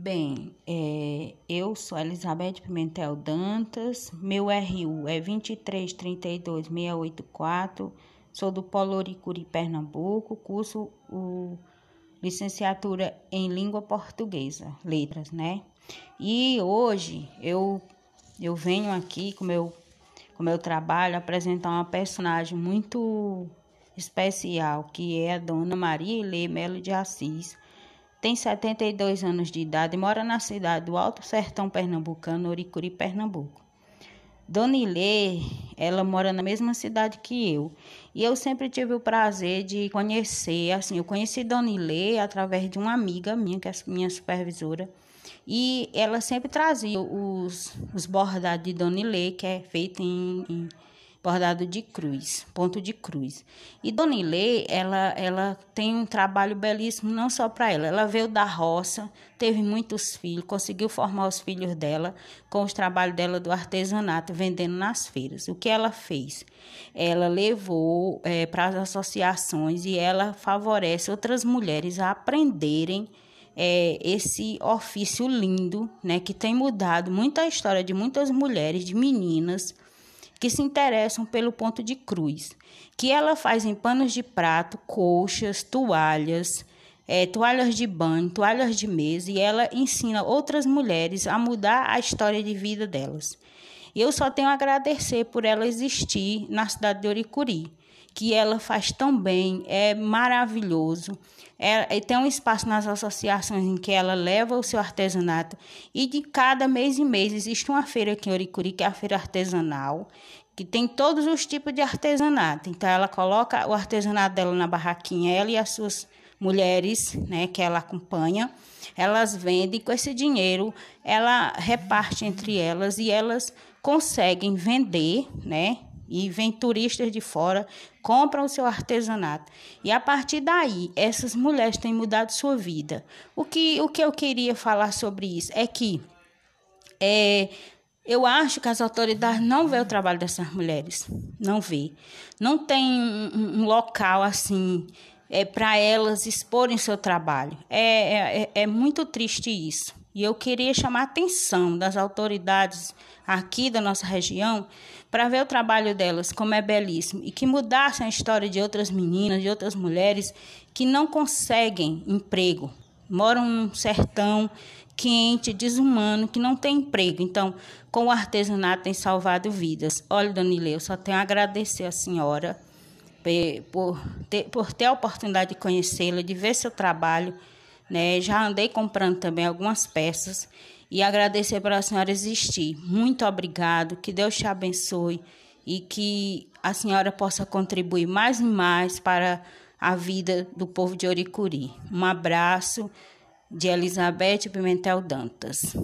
Bem, é, eu sou Elizabeth Pimentel Dantas, meu RU é 2332684, sou do Polo Oricuri, Pernambuco, curso o licenciatura em língua portuguesa, letras, né? E hoje eu eu venho aqui com meu com meu trabalho apresentar uma personagem muito especial, que é a dona Maria Ilê Melo de Assis tem 72 anos de idade e mora na cidade do Alto Sertão Pernambucano, Oricuri, Pernambuco. Dona Ilê, ela mora na mesma cidade que eu. E eu sempre tive o prazer de conhecer, assim, eu conheci Dona Ilê através de uma amiga minha, que é minha supervisora. E ela sempre trazia os, os bordados de Dona Ilê, que é feito em, em bordado de cruz, ponto de cruz. E Dona Ilê, ela, ela tem um trabalho belíssimo não só para ela, ela veio da roça, teve muitos filhos, conseguiu formar os filhos dela com os trabalhos dela do artesanato, vendendo nas feiras. O que ela fez? Ela levou é, para as associações e ela favorece outras mulheres a aprenderem é, esse ofício lindo, né, que tem mudado muito a história de muitas mulheres, de meninas, que se interessam pelo ponto de cruz, que ela faz em panos de prato, colchas, toalhas, é, toalhas de banho, toalhas de mesa, e ela ensina outras mulheres a mudar a história de vida delas. Eu só tenho a agradecer por ela existir na cidade de Oricuri, que ela faz tão bem, é maravilhoso. É, tem um espaço nas associações em que ela leva o seu artesanato e de cada mês em mês existe uma feira aqui em Oricuri, que é a feira artesanal, que tem todos os tipos de artesanato. Então ela coloca o artesanato dela na barraquinha, ela e as suas mulheres, né, que ela acompanha, elas vendem com esse dinheiro, ela reparte entre elas e elas conseguem vender, né, e vem turistas de fora, compram o seu artesanato. E a partir daí, essas mulheres têm mudado sua vida. O que, o que eu queria falar sobre isso é que é, eu acho que as autoridades não vê o trabalho dessas mulheres. Não vê. Não tem um, um local assim é, para elas exporem seu trabalho. É, é, é muito triste isso. E eu queria chamar a atenção das autoridades aqui da nossa região para ver o trabalho delas, como é belíssimo, e que mudassem a história de outras meninas, de outras mulheres que não conseguem emprego, moram num sertão quente, desumano, que não tem emprego. Então, com o artesanato tem salvado vidas. Olha, Danile, eu só tenho a agradecer a senhora por ter, por ter a oportunidade de conhecê-la, de ver seu trabalho. Né? Já andei comprando também algumas peças e agradecer para a senhora existir. Muito obrigado, que Deus te abençoe e que a senhora possa contribuir mais e mais para a vida do povo de Oricuri. Um abraço de Elizabeth Pimentel Dantas.